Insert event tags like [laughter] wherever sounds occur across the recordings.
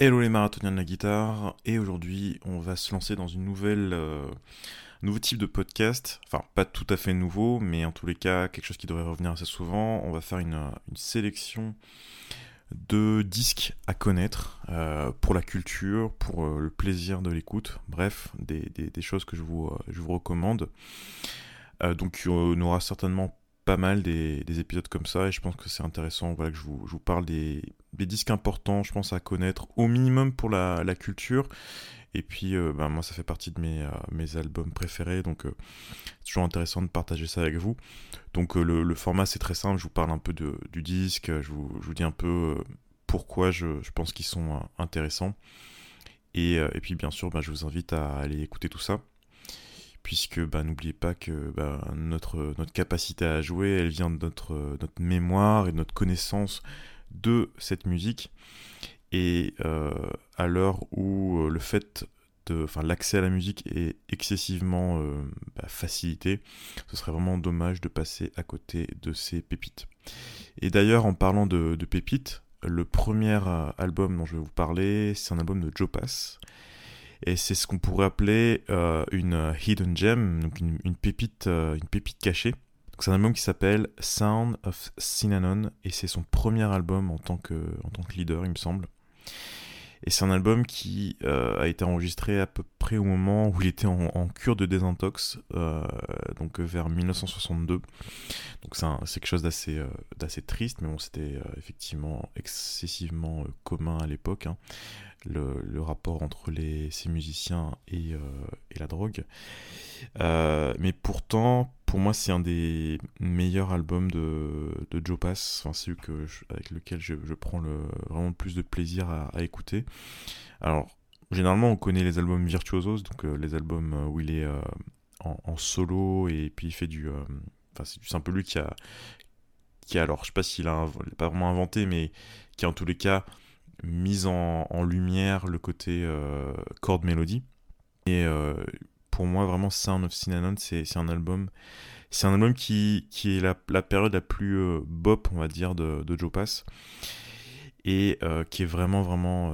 Hello les marathoniens de la guitare, et aujourd'hui on va se lancer dans une nouvelle, euh, nouveau type de podcast, enfin pas tout à fait nouveau, mais en tous les cas quelque chose qui devrait revenir assez souvent. On va faire une, une sélection de disques à connaître euh, pour la culture, pour euh, le plaisir de l'écoute, bref, des, des, des, choses que je vous, je vous recommande. donc on aura certainement pas mal des, des, épisodes comme ça et je pense que c'est intéressant voilà, que je vous, parle des, disques importants, je pense, à connaître au minimum pour la, culture. Et puis, euh, ben, moi, ça fait partie de mes, euh, albums préférés, donc euh, c'est toujours intéressant de partager ça avec vous. Donc, le, format, c'est très simple, je vous parle un peu de, du disque, je vous, dis un peu pourquoi je, pense qu'ils sont intéressants. Et, et, puis, bien sûr, ben, je vous invite à aller écouter tout ça puisque bah, n'oubliez pas que bah, notre, capacité à jouer, elle vient de notre, notre mémoire et de notre connaissance de cette musique. Et euh, à l'heure où euh, le fait de, enfin, l'accès à la musique est excessivement euh, bah, facilité, ce serait vraiment dommage de passer à côté de ces pépites. Et d'ailleurs, en parlant de, de pépites, le premier album dont je vais vous parler, c'est un album de Joe Pass. Et c'est ce qu'on pourrait appeler euh, une hidden gem, donc une, pépite, euh, une pépite cachée. C'est un album qui s'appelle Sound of Synanon et c'est son premier album en tant que, en tant que leader, il me semble. Et c'est un album qui euh, a été enregistré à peu près au moment où il était en, cure de désintox, euh, donc vers 1962. Donc c'est quelque chose d'assez euh, triste, mais c'était euh, effectivement excessivement commun à l'époque. Hein le, rapport entre ces musiciens et, euh, la drogue. Euh, mais pourtant, pour moi, c'est un des meilleurs albums de, de Joe Pass, enfin, avec lequel je, prends vraiment le plus de plaisir à, écouter. Alors, généralement, on connaît les albums virtuosos, donc euh, les albums où il est en, solo et puis il fait du. Enfin, c'est un peu lui qui a. Qui alors, je sais pas s'il a pas vraiment inventé, mais qui, en tous les cas, mise en, lumière le côté euh, chord mélodie. Et euh, pour moi, vraiment, Sound of Cinnamon, c'est un album. C'est un album qui, qui est la, période la plus euh, bop, on va dire, de, de Joe Pass. Et qui est vraiment, vraiment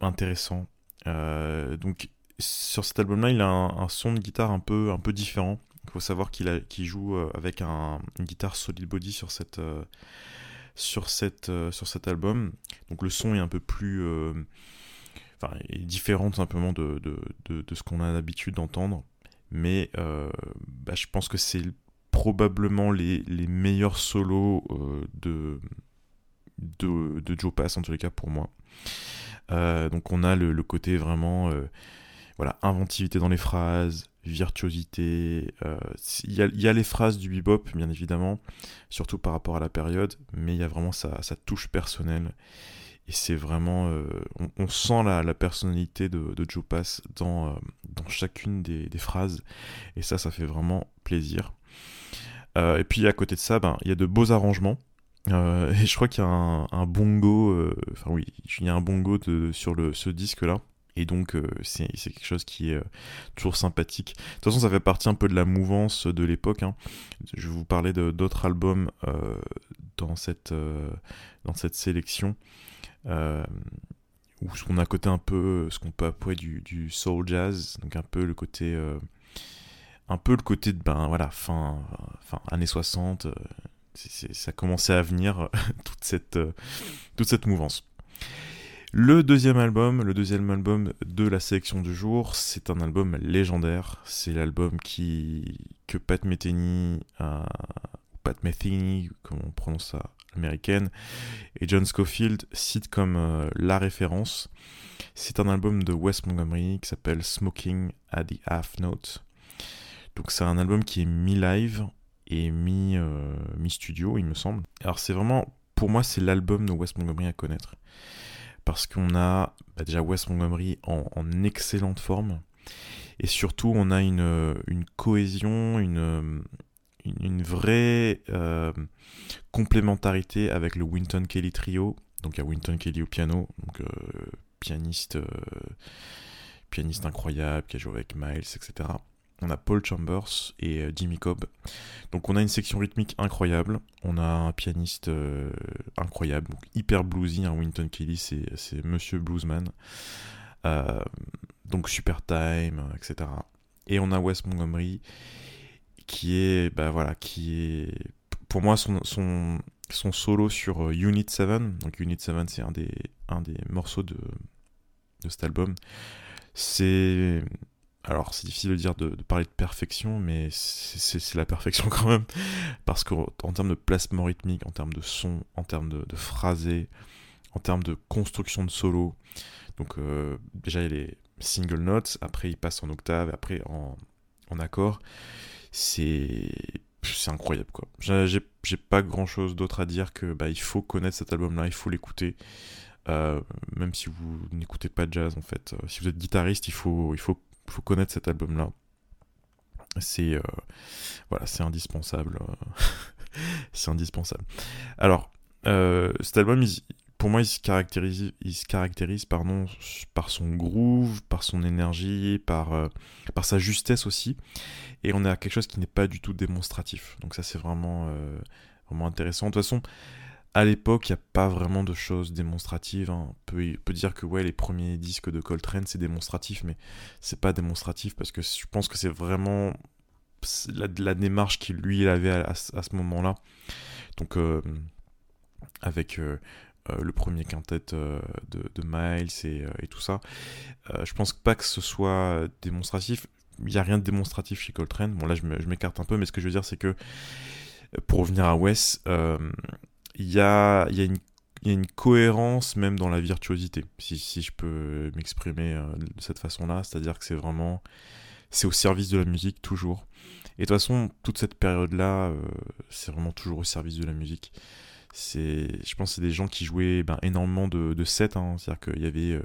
intéressant. donc, sur cet album-là, il a un, son de guitare un peu, un peu différent. Il faut savoir qu'il qu joue avec un, une guitare solid body sur cette sur, cette, euh, sur cet album. Donc le son est un peu plus... Euh, enfin, est différent simplement de, de, de, ce qu'on a l'habitude d'entendre. Mais euh, bah, je pense que c'est probablement les, les meilleurs solos de, de, Joe Pass, en tous les cas pour moi. Donc on a le, côté vraiment voilà, inventivité dans les phrases, virtuosité. Il euh, y, y, a les phrases du bebop, bien évidemment, surtout par rapport à la période, mais il y a vraiment sa, sa touche personnelle. Et c'est vraiment. Euh, on, sent la, personnalité de, Joe Pass dans, euh, dans chacune des, phrases. Et ça, ça fait vraiment plaisir. Et puis à côté de ça, ben, il y a de beaux arrangements. [laughs] Et je crois qu'il y a un, bongo. Enfin, oui, il y a un bongo sur le, ce disque-là. Et donc, euh, c'est quelque chose qui est euh, toujours sympathique. De toute façon, ça fait partie un peu de la mouvance de l'époque. Hein. Je vais vous parler d'autres albums euh, dans, cette, dans cette sélection. Où on a côté un peu ce qu'on peut appeler du, soul jazz. Donc, un peu le côté. un peu le côté de. Ben voilà, fin, fin années 60. C est, c est, ça commençait à venir, [laughs] toute, cette, toute cette mouvance. Le deuxième album, le deuxième album de la sélection du jour, c'est un album légendaire. C'est l'album qui que Pat Metheny, Pat Metheny, comme on prononce ça américaine, et John Scofield citent comme euh, la référence. C'est un album de Wes Montgomery qui s'appelle Smoking at the Half Note. Donc c'est un album qui est mi-live et mi, euh, il me semble. Alors c'est vraiment, pour moi, c'est l'album de Wes Montgomery à connaître parce qu'on a bah déjà Wes Montgomery en, en, excellente forme et surtout on a une, cohésion, une vraie euh, complémentarité avec le Winton Kelly Trio. Donc il y a Winton Kelly au piano, donc euh, pianiste, euh, pianiste incroyable qui a joué avec Miles, etc. on a Paul Chambers et euh, Jimmy Cobb. Donc on a une section rythmique incroyable, on a un pianiste euh, incroyable, hyper bluesy, un Winton Kelly, c'est Monsieur Bluesman. Euh, donc Super Time, etc. Et on a Wes Montgomery qui est, bah voilà, qui est pour moi son, solo sur Unit 7. Donc Unit 7 c'est un des, morceaux de cet album. C'est alors c'est difficile de dire de, parler de perfection, mais c'est la perfection [laughs] quand même, parce qu'en termes de placement rythmique, en termes de son, en termes de, de phrasé, en termes de construction de solo, donc euh, déjà il les single notes, après il passe en octave, après en, accord, c'est c'est incroyable quoi. J'ai pas grand chose d'autre à dire que bah, il faut connaître cet album là, il faut l'écouter. Euh, même si vous n'écoutez pas de jazz en fait. Euh, si vous êtes guitariste, il faut, il faut faut connaître cet album-là. C'est euh, voilà, c'est indispensable. [laughs] c'est indispensable. Alors, euh, cet album, pour moi, il se caractérise, il se caractérise pardon, par son groove, par son énergie, par, euh, par sa justesse aussi. Et on est à quelque chose qui n'est pas du tout démonstratif. Donc ça, c'est vraiment, vraiment intéressant. De toute façon, à l'époque, il n'y a pas vraiment de choses démonstratives. Hein. On, peut, peut, dire que ouais, les premiers disques de Coltrane, c'est démonstratif, mais c'est pas démonstratif parce que je pense que c'est vraiment la, démarche qu'il lui avait à, ce moment-là. Donc, euh, avec euh, euh, le premier quintet de, de, Miles et, et tout ça, je pense pas que ce soit démonstratif. Il n'y a rien de démonstratif chez Coltrane. Bon, là, je m'écarte un peu, mais ce que je veux dire, c'est que pour revenir à Wes, il y a, y, a une, y a une cohérence même dans la virtuosité, si, si je peux m'exprimer euh, de cette façon-là, c'est-à-dire que c'est vraiment, c'est au service de la musique toujours. Et de toute façon, toute cette période-là, euh, c'est vraiment toujours au service de la musique. C'est, je pense que c'est des gens qui jouaient ben, énormément de, de sets, hein. c'est-à-dire qu'il y avait, euh,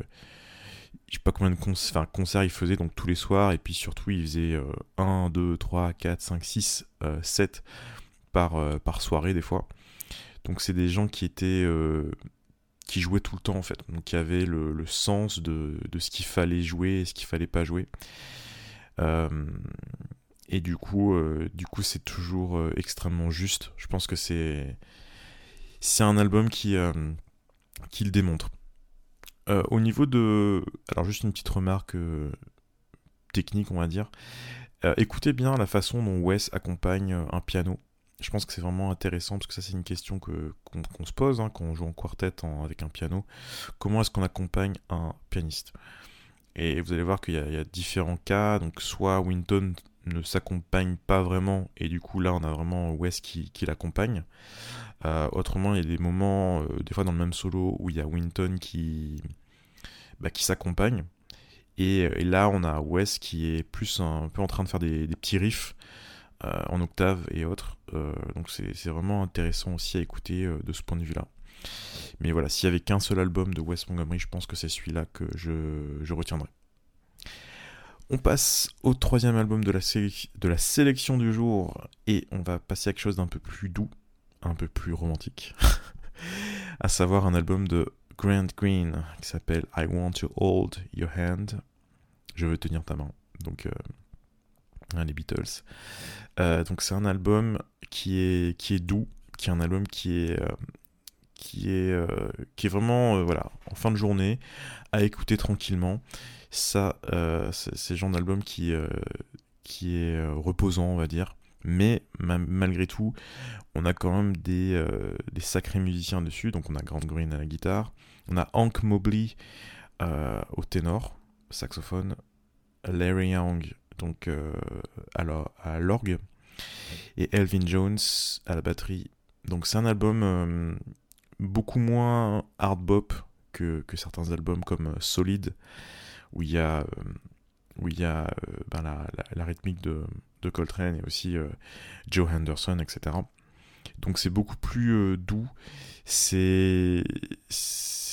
je sais pas combien de concerts, concerts ils faisaient donc tous les soirs, et puis surtout ils faisaient 1, 2, 3, 4, 5, 6 sets par, par soirée des fois. Donc c'est des gens qui étaient euh, qui jouaient tout le temps en fait, donc qui avaient le, sens de, ce qu'il fallait jouer et ce qu'il fallait pas jouer. Euh, et du coup, euh, du coup, c'est toujours extrêmement juste. Je pense que c'est c'est un album qui qui le démontre. au niveau de, alors juste une petite remarque technique, on va dire. écoutez bien la façon dont Wes accompagne un piano je pense que c'est vraiment intéressant parce que ça c'est une question que qu'on se pose hein, quand on joue en quartet avec un piano. Comment est-ce qu'on accompagne un pianiste? Et vous allez voir qu'il y, a différents cas. Donc soit Winton ne s'accompagne pas vraiment et du coup là on a vraiment Wes qui, qui l'accompagne. Euh, autrement il y a des moments, euh, des fois dans le même solo où il y a Winton qui, bah, qui s'accompagne. Et, là on a Wes qui est plus un, peu en train de faire des, petits riffs euh, en octave et autres. Euh, donc c'est vraiment intéressant aussi à écouter euh, de ce point de vue-là. Mais voilà, s'il y avait qu'un seul album de Wes Montgomery, je pense que c'est celui-là que je, retiendrai. On passe au troisième album de la, de la sélection du jour et on va passer à quelque chose d'un peu plus doux, un peu plus romantique, [laughs] à savoir un album de Grant Green qui s'appelle I Want to Hold Your Hand. Je veux tenir ta main. Donc Hein, les Beatles. Euh, donc c'est un album qui est, qui est doux, qui est un album qui est, euh, qui est, euh, qui est vraiment voilà, en fin de journée, à écouter tranquillement. Ça, c'est le genre d'album qui, qui est reposant, on va dire. Mais malgré tout, on a quand même des, des, sacrés musiciens dessus. Donc on a Grant Green à la guitare, on a Hank Mobley au ténor, saxophone, Larry Young donc euh, à l'orgue, et Elvin Jones à la batterie. Donc c'est un album euh, beaucoup moins hard bop que, certains albums comme euh, Solid, où il y a, où il y a ben, la, rythmique de, de, Coltrane et aussi Joe Henderson, etc. Donc c'est beaucoup plus doux. C'est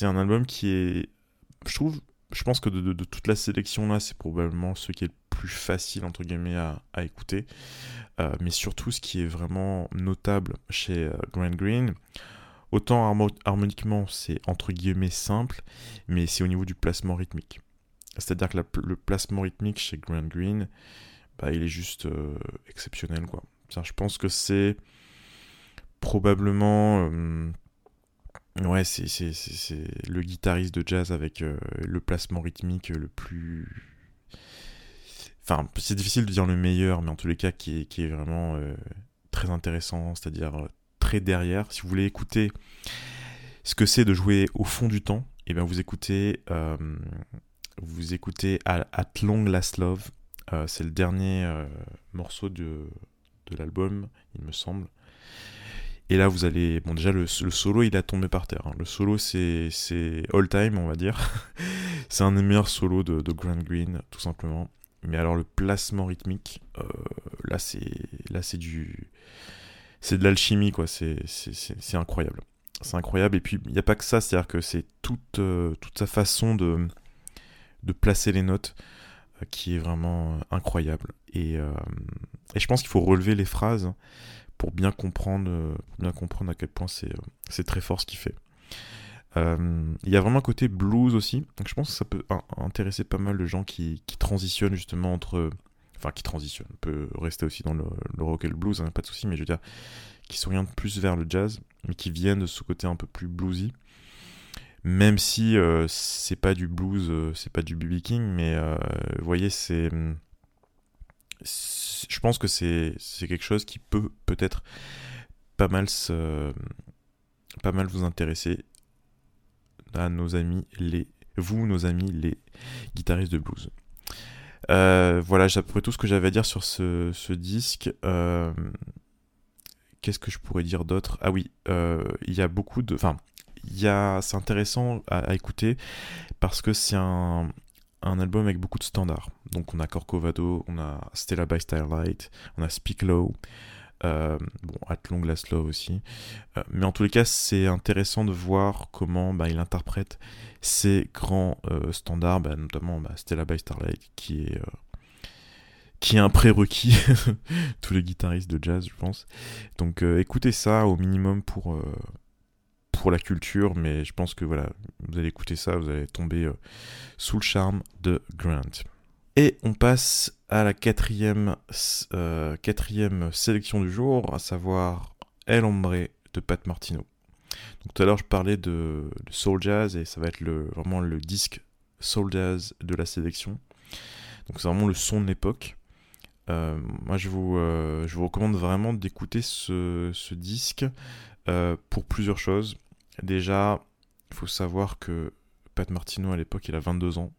un album qui est, je trouve, je pense que de, toute la sélection là, c'est probablement ce qui est le plus facile entre guillemets à, écouter. Euh, mais surtout, ce qui est vraiment notable chez euh, Grant Green, autant harmoniquement c'est entre guillemets simple, mais c'est au niveau du placement rythmique. C'est-à-dire que le placement rythmique chez Grant Green, bah, il est juste exceptionnel, quoi. je pense que c'est probablement Ouais, c'est, c'est, c'est, le guitariste de jazz avec euh, le placement rythmique le plus. Enfin, c'est difficile de dire le meilleur, mais en tous les cas, qui est, qui est vraiment euh, très intéressant, c'est-à-dire euh, très derrière. Si vous voulez écouter ce que c'est de jouer au fond du temps, et eh bien vous écoutez, vous écoutez At Long Last Love. c'est le dernier morceau de, de l'album, il me semble. Et là, vous allez. Bon, déjà, le, solo, il a tombé par terre. Hein. Le solo, c'est all time, on va dire. [laughs] c'est un des meilleurs solos de, de, Grant Green, tout simplement. Mais alors, le placement rythmique, euh, là, c'est du. C'est de l'alchimie, quoi. C'est incroyable. C'est incroyable. Et puis, il n'y a pas que ça, c'est-à-dire que c'est toute, euh, toute sa façon de, de placer les notes euh, qui est vraiment incroyable. Et, et je pense qu'il faut relever les phrases pour bien comprendre, euh, bien comprendre à quel point c'est, euh, très fort ce qu'il fait. Euh, il y a vraiment un côté blues aussi, donc je pense que ça peut intéresser pas mal de gens qui, qui transitionnent justement entre. Enfin, qui transitionnent, on peut rester aussi dans le, rock et le blues, hein, pas de souci, mais je veux dire, qui s'orientent plus vers le jazz, mais qui viennent de ce côté un peu plus bluesy. Même si c'est pas du blues, c'est pas du BB King, mais vous voyez, c'est je pense que c'est quelque chose qui peut peut-être pas mal pas mal vous intéresser à nos amis les vous nos amis les guitaristes de blues. Euh, voilà, j'ai tout ce que j'avais à dire sur ce, ce disque. Euh, qu'est-ce que je pourrais dire d'autre? Ah oui, euh, il y a beaucoup de, enfin, c'est intéressant à, écouter parce que c'est un, un album avec beaucoup de standards. Donc on a Corcovado, on a Stella by Starlight, on a Speak Low, euh, bon, At Long Last Love aussi. Euh, mais en tous les cas, c'est intéressant de voir comment bah, il interprète ces grands euh, standards, bah, notamment bah, Stella by Starlight, qui est, qui est un prérequis, [laughs] tous les guitaristes de jazz, je pense. Donc écoutez ça au minimum pour pour la culture, mais je pense que voilà, vous allez écouter ça, vous allez tomber euh, sous le charme de Grant. Et on passe à la quatrième, euh, quatrième sélection du jour, à savoir El Hombre de Pat Martino. Donc tout à l'heure je parlais de, Soul Jazz et ça va être le, vraiment le disque Soul Jazz de la sélection. Donc c'est vraiment le son de l'époque. Euh, moi je vous, je vous recommande vraiment d'écouter ce, ce disque pour plusieurs choses. Déjà, il faut savoir que Pat Martino à l'époque il a 22 ans.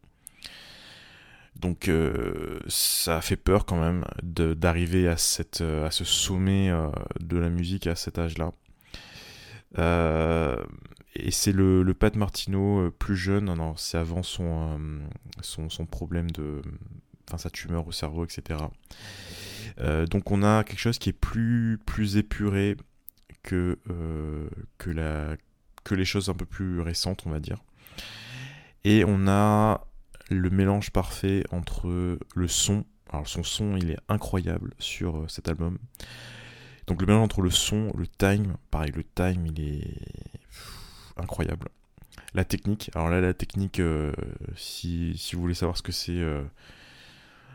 Donc euh, ça fait peur quand même d'arriver à, cette, à ce sommet euh, de la musique à cet âge-là. Euh, et c'est le, Pat Martino plus jeune, c'est avant son, problème de... Enfin sa tumeur au cerveau, etc. donc on a quelque chose qui est plus, plus épuré que, la, que les choses un peu plus récentes, on va dire. Et on a le mélange parfait entre le son, alors son son il est incroyable sur euh, cet album. Donc le mélange entre le son, le time, pareil, le time il est incroyable. La technique, alors là la technique, euh, si, si, vous voulez savoir ce que c'est... Euh,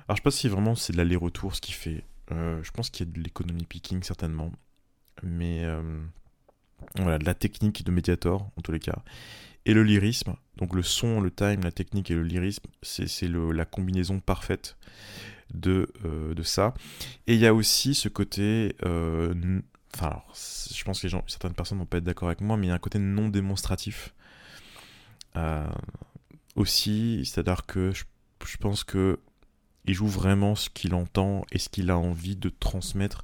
alors je sais si vraiment c'est de l'aller-retour ce qu'il fait. je pense qu'il y a de l'économie picking certainement. Mais voilà, de la technique de Mediator, en tous les cas. Et le lyrisme, donc le son, le time, la technique et le lyrisme, c'est la combinaison parfaite de, euh, de ça. Et il y a aussi ce côté. Euh, enfin, je pense que certaines personnes vont pas être d'accord avec moi, mais il y a un côté non démonstratif. Euh, aussi, c'est-à-dire que je, je, pense que il joue vraiment ce qu'il entend et ce qu'il a envie de transmettre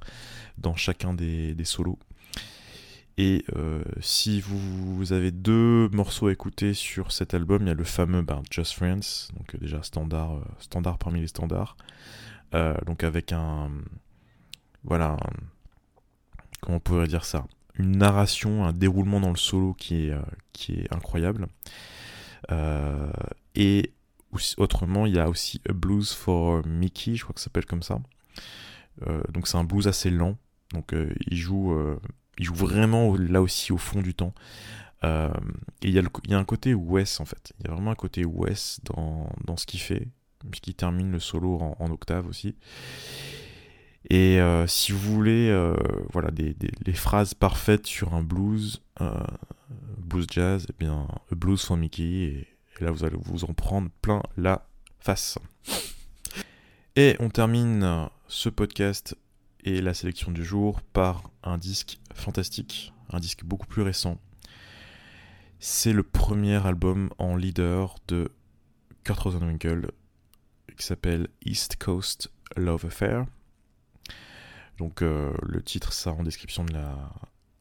dans chacun des, des solos. Et euh, si vous, avez deux morceaux à écouter sur cet album, il y a le fameux ben, Just Friends, donc euh, déjà standard, euh, standard parmi les standards. donc avec un. Voilà. comment on pourrait dire ça? Une narration, un déroulement dans le solo qui est, qui est incroyable. et autrement, il y a aussi A Blues for Mickey, je crois que ça s'appelle comme ça. donc c'est un blues assez lent. Donc il joue il joue vraiment là aussi au fond du temps. Euh, et il y, a un côté Wes en fait. Il y a vraiment un côté Wes dans, ce qu'il fait. puisqu'il termine le solo en, octave aussi. Et si vous voulez, voilà, des, les phrases parfaites sur un blues, blues jazz, eh bien, Blues for Mickey, et, là vous allez vous en prendre plein la face. Et on termine ce podcast et la sélection du jour par un disque fantastique, un disque beaucoup plus récent. C'est le premier album en leader de Kurt Rosenwinkel qui s'appelle East Coast Love Affair. Donc euh, le titre ça en description de la,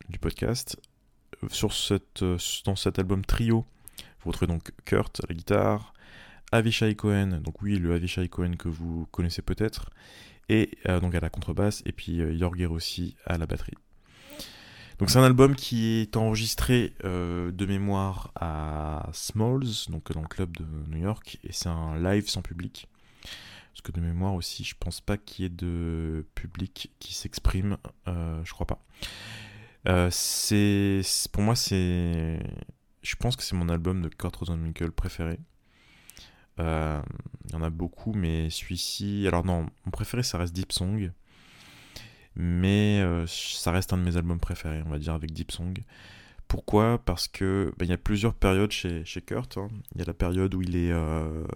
du podcast. Sur cette, dans cet album trio, vous retrouvez donc Kurt à la guitare, Avishai Cohen, donc oui le Avishai Cohen que vous connaissez peut-être, et euh, donc à la contrebasse, et puis euh, Jorge Rossi à la batterie. Donc c'est un album qui est enregistré euh, de mémoire à Smalls, donc dans le club de New York, et c'est un live sans public. Parce que de mémoire aussi, je pense pas qu'il y ait de public qui s'exprime, je crois pas. c'est pour moi c'est, je pense que c'est mon album de Kurt Rosenwinkel préféré. Euh, il y en a beaucoup, mais celui-ci. Alors, non, mon préféré, ça reste Deep Song. Mais euh, ça reste un de mes albums préférés, on va dire, avec Deep Song. Pourquoi? Parce que bah, il y a plusieurs périodes chez, Kurt. Hein. Il y a la période où. Euh,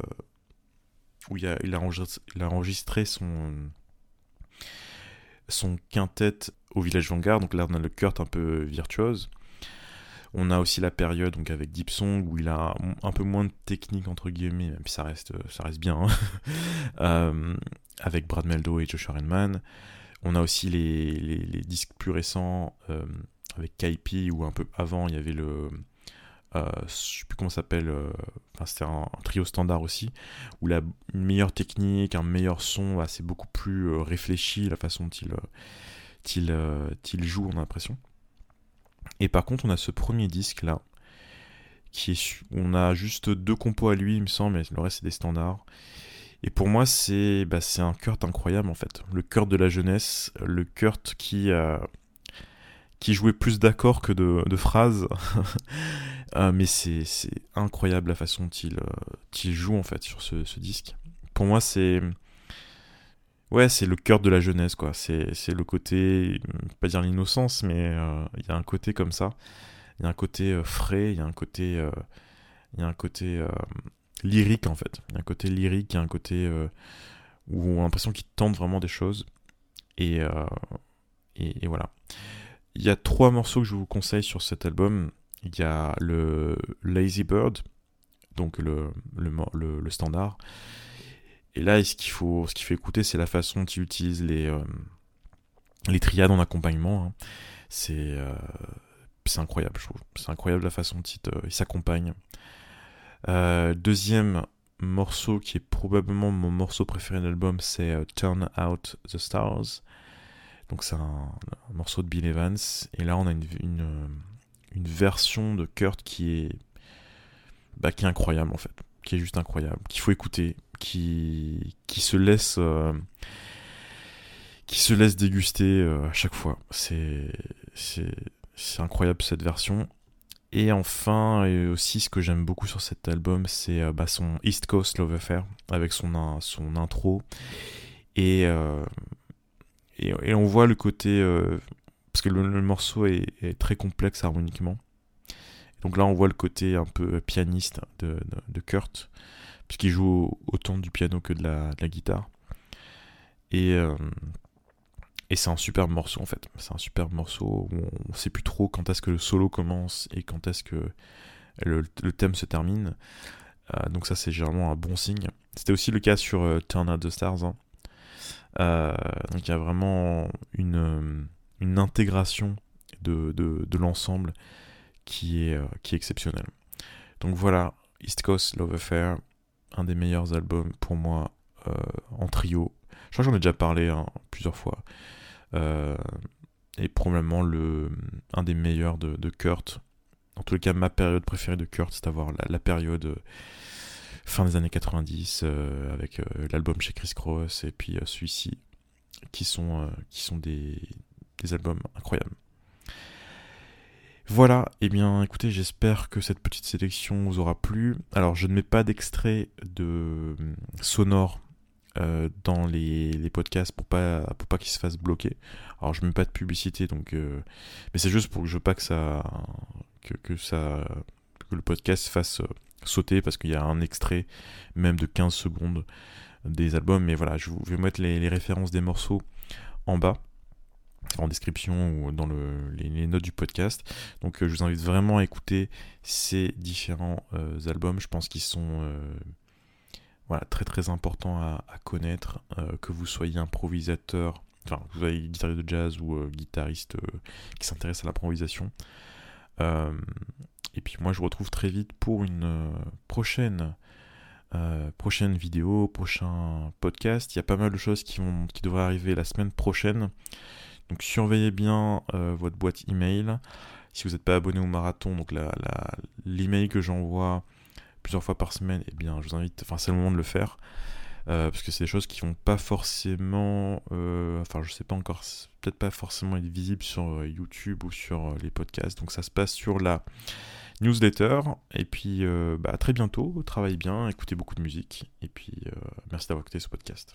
il a enregistré son. son quintet au Village Vanguard. Donc là, on a le Kurt un peu virtuose. On a aussi la période avec Deep Song où il a un peu moins de technique entre guillemets, même si ça reste, bien, hein. [laughs] euh, avec Brad Meldo et Joshua Redman. On a aussi les, les, disques plus récents euh, avec Kaipi où un peu avant il y avait le, euh, je sais plus comment ça s'appelle, euh, enfin, c'était un, trio standard aussi, où la une meilleure technique, un meilleur son, c'est beaucoup plus réfléchi la façon dont il, il joue, on a l'impression. Et par contre, on a ce premier disque là, qui est, on a juste deux compos à lui, il me semble, mais le reste c'est des standards. Et pour moi, c'est bah, un Kurt incroyable en fait. Le Kurt de la jeunesse, le Kurt qui, qui jouait plus d'accords que de, phrases. [laughs] Euh, mais c'est incroyable la façon dont il, euh, joue en fait sur ce disque. Pour moi, c'est Ouais, c'est le cœur de la jeunesse, quoi. C'est, le côté, pas dire l'innocence, mais euh, il y a un côté comme ça. Il y a un côté euh, frais, il y a un côté, euh, lyrique, en fait. Il y a un côté lyrique, il y a un côté où on a l'impression qu'il tente vraiment des choses. Et, voilà. Il y a trois morceaux que je vous conseille sur cet album. Il y a le Lazy Bird, donc le standard. Et là, ce qu'il faut, ce qu'il fait écouter, c'est la façon dont il utilise les, euh, les triades en accompagnement. Hein. C'est, euh, c'est incroyable, je trouve. C'est incroyable la façon dont il, il s'accompagne. Euh, deuxième morceau qui est probablement mon morceau préféré de l'album, c'est Turn Out the Stars. Donc c'est un, morceau de Bill Evans. Et là, on a une, une, une version de Kurt qui est, bah, qui est incroyable en fait. Qui est juste incroyable. Qu'il faut écouter qui, qui se laisse euh, qui se laisse déguster euh, à chaque fois. C'est incroyable cette version. Et enfin, et aussi ce que j'aime beaucoup sur cet album, c'est euh, bah, son East Coast Love Affair avec son, son intro. Et, et, on voit le côté. parce que le, morceau est, très complexe harmoniquement. Donc là, on voit le côté un peu pianiste de, de Kurt puisqu'il joue autant du piano que de la, guitare. Et, euh, et c'est un superbe morceau en fait. C'est un superbe morceau où on ne sait plus trop quand est-ce que le solo commence et quand est-ce que le, thème se termine. Euh, donc ça c'est généralement un bon signe. C'était aussi le cas sur euh, Turn Out the Stars. Hein. donc il y a vraiment une, une intégration de, de, l'ensemble qui est, qui est exceptionnelle. Donc voilà, East Coast Love Affair, un des meilleurs albums pour moi euh, en trio. Je crois que j'en ai déjà parlé hein, plusieurs fois. Euh, et probablement le, un des meilleurs de, Kurt. En tout cas, ma période préférée de Kurt, c'est d'avoir la, période euh, fin des années 90 avec l'album chez Chris Cross et puis celui-ci, qui sont, des albums incroyables. Voilà, et eh bien écoutez, j'espère que cette petite sélection vous aura plu. Alors je ne mets pas d'extrait de sonore euh, dans les, podcasts pour pas pour qu'ils se fassent bloquer. Alors je mets pas de publicité donc euh, mais c'est juste pour que je veux pas que ça le podcast fasse euh, sauter parce qu'il y a un extrait même de 15 secondes des albums mais voilà, je, vais mettre les, références des morceaux en bas en description ou dans les, notes du podcast. Donc je vous invite vraiment à écouter ces différents albums. Je pense qu'ils sont voilà, très très important à, connaître, euh, que vous soyez improvisateur, enfin, que vous soyez guitariste de jazz ou euh, guitariste euh, qui s'intéresse à l'improvisation. et puis moi, je vous retrouve très vite pour une prochaine, prochaine vidéo, prochain podcast. Il y a pas mal de choses qui, vont, qui devraient arriver la semaine prochaine. Donc surveillez bien votre boîte email. Si vous n'êtes pas abonné au marathon, donc l'email que j'envoie plusieurs fois par semaine, eh bien, je vous invite, enfin, c'est le moment de le faire. Euh, parce que c'est des choses qui vont pas forcément, euh, enfin je sais pas encore, peut-être pas forcément être visibles sur euh, YouTube ou sur les podcasts. Donc ça se passe sur la newsletter. Et puis bah, à très bientôt, travaillez bien, écoutez beaucoup de musique. Et puis merci d'avoir écouté ce podcast.